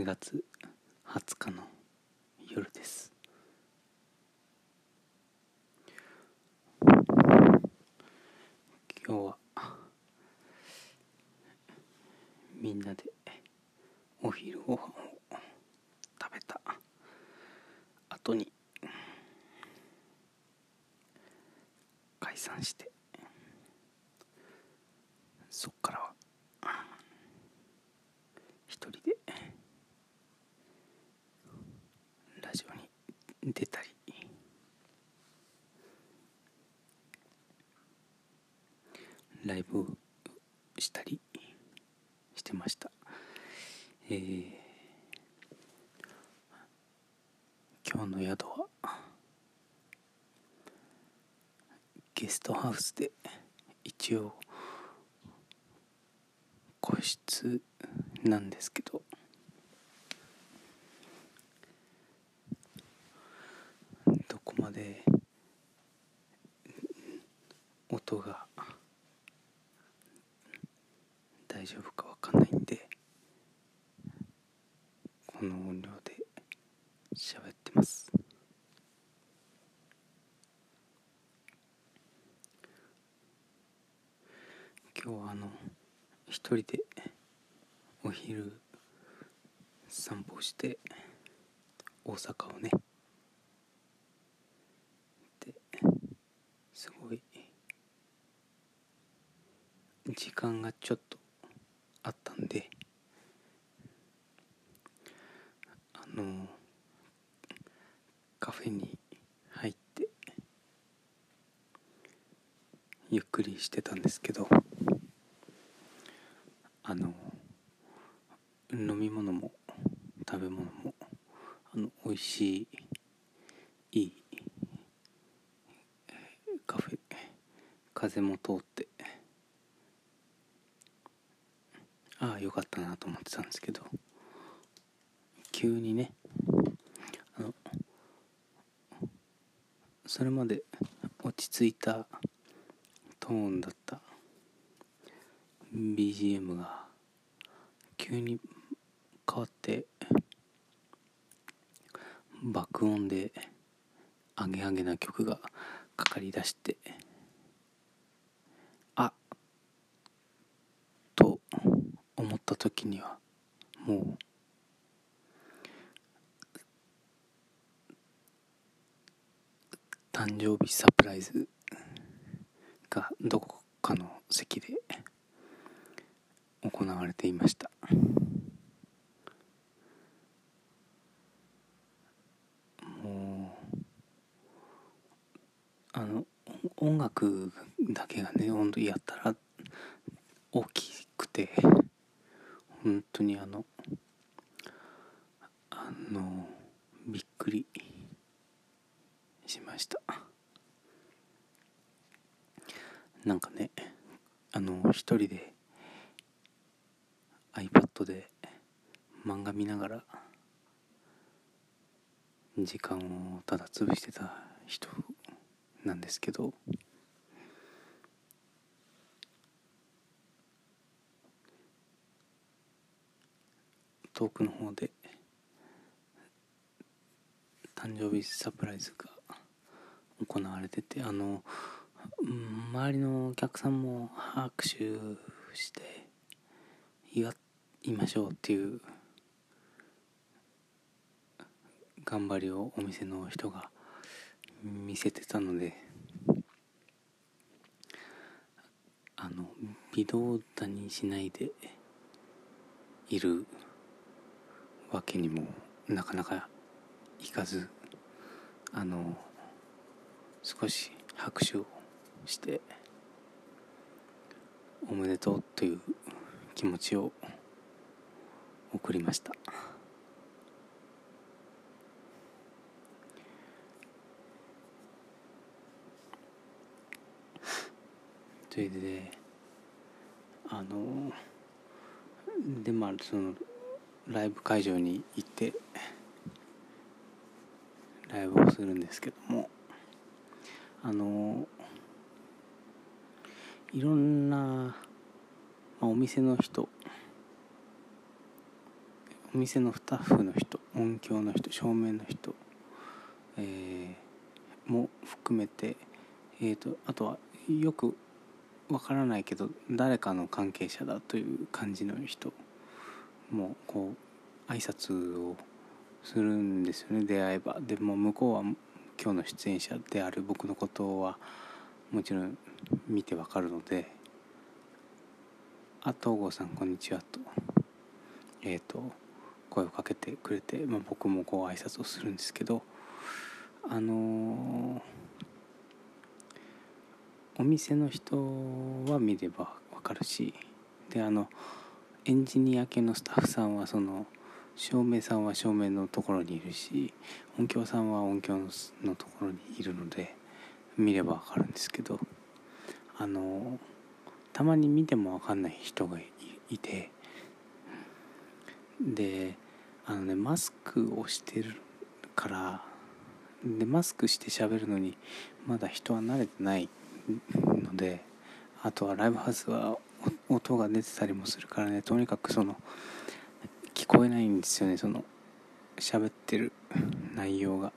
4月20日の夜です。今日はみんなでお昼ご飯を食べた。後に解散して。そっからは一人でラジオに出たり。ライブしたりしてました。えー、今日の宿はゲストハウスで一応個室なんですけどで音が大丈夫かわかんないんでこの音量で喋ってます。今日はあの一人でお昼散歩して大阪をねですごい時間がちょっとあったんであのカフェに入ってゆっくりしてたんですけどあの飲み物も食べ物もあの美味しいいいカフェ風も通ってああよかったなと思ってたんですけど。急にね。あのそれまで落ち着いたトーンだった BGM が急に変わって爆音でアゲアゲな曲がかかりだしてあと思った時にはもう誕生日サプライズがどこかの席で行われていました。もうあの音楽だけがね温度やったら大きくて。本当にあのあのびっくりしました。なんかねあの一人で iPad で漫画見ながら時間をただ潰してた人なんですけど遠くの方で誕生日サプライズが行われててあの周りのお客さんも拍手して祝いましょうっていう頑張りをお店の人が見せてたのであの微動だにしないでいるわけにもなかなかいかずあの少し拍手をしておめでとうという気持ちを送りました。それであのでまあそのライブ会場に行ってライブをするんですけどもあのいろんな、まあ、お店の人お店のスタッフの人音響の人照明の人、えー、も含めて、えーと、あとはよくわからないけど誰かの関係者だという感じの人。もこう挨拶をするんですよね。出会えば。でも向こうは今日の出演者である。僕のことはもちろん見てわかるので「あ東郷さんこんにちは」と。えっ、ー、と声をかけてくれて、まあ、僕もこう挨拶をするんですけど。あのー、お店の人は見ればわかるし。であのエンジニア系のスタッフさんはその照明さんは照明のところにいるし音響さんは音響のところにいるので見ればわかるんですけどあのたまに見てもわかんない人がいてであのねマスクをしてるからでマスクして喋るのにまだ人は慣れてないのであとはライブハウスは音が出てたりもするからね。とにかくその聞こえないんですよね。その喋ってる内容が。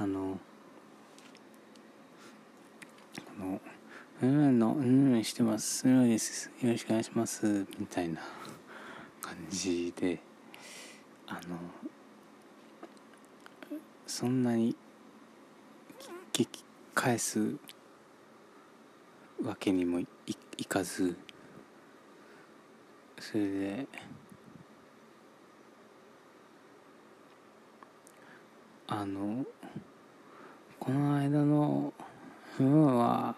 あのこの「うんのうんしてます。うんです。よろしくお願いします」みたいな感じであのそんなに聞き返すわけにもいいかず。それで。あのこの間の「うん」は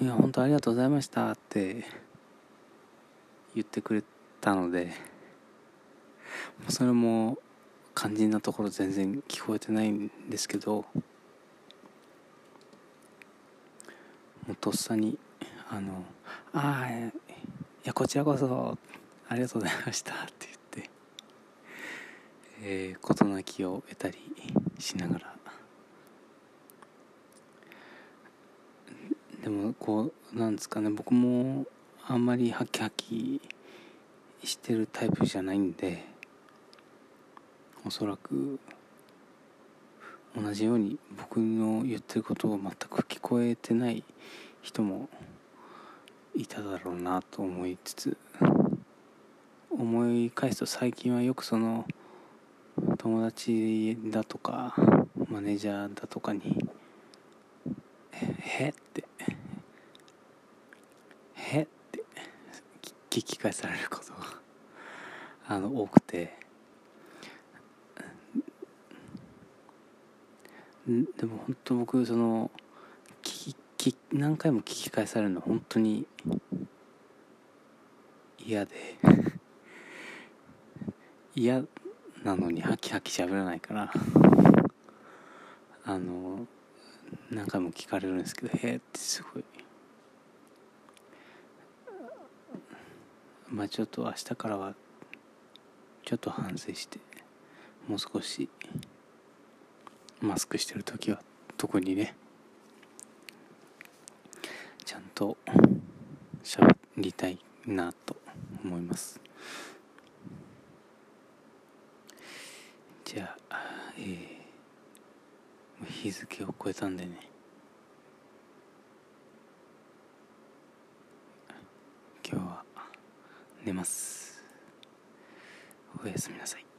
いや本当ありがとうございましたって言ってくれたのでそれも肝心なところ全然聞こえてないんですけどもうとっさにあの「ああいやこちらこそありがとうございました」って言ってえー、事なきを得たりしながら。でもこうなんですかね僕もあんまりハキハキしてるタイプじゃないんでおそらく同じように僕の言ってることを全く聞こえてない人もいただろうなと思いつつ思い返すと最近はよくその友達だとかマネージャーだとかに「へって「へって聞き返されることがあの多くてでも本当僕そのき何回も聞き返されるの本当に嫌で。嫌なのにハキハキ喋らないから。あの何回も聞かれるんですけど「へえ」ってすごい。まあちょっと明日からはちょっと反省してもう少しマスクしてる時は特にねちゃんと喋りたいなと思います。じゃあえー、日付を超えたんでね。今日は寝ます。おやすみなさい。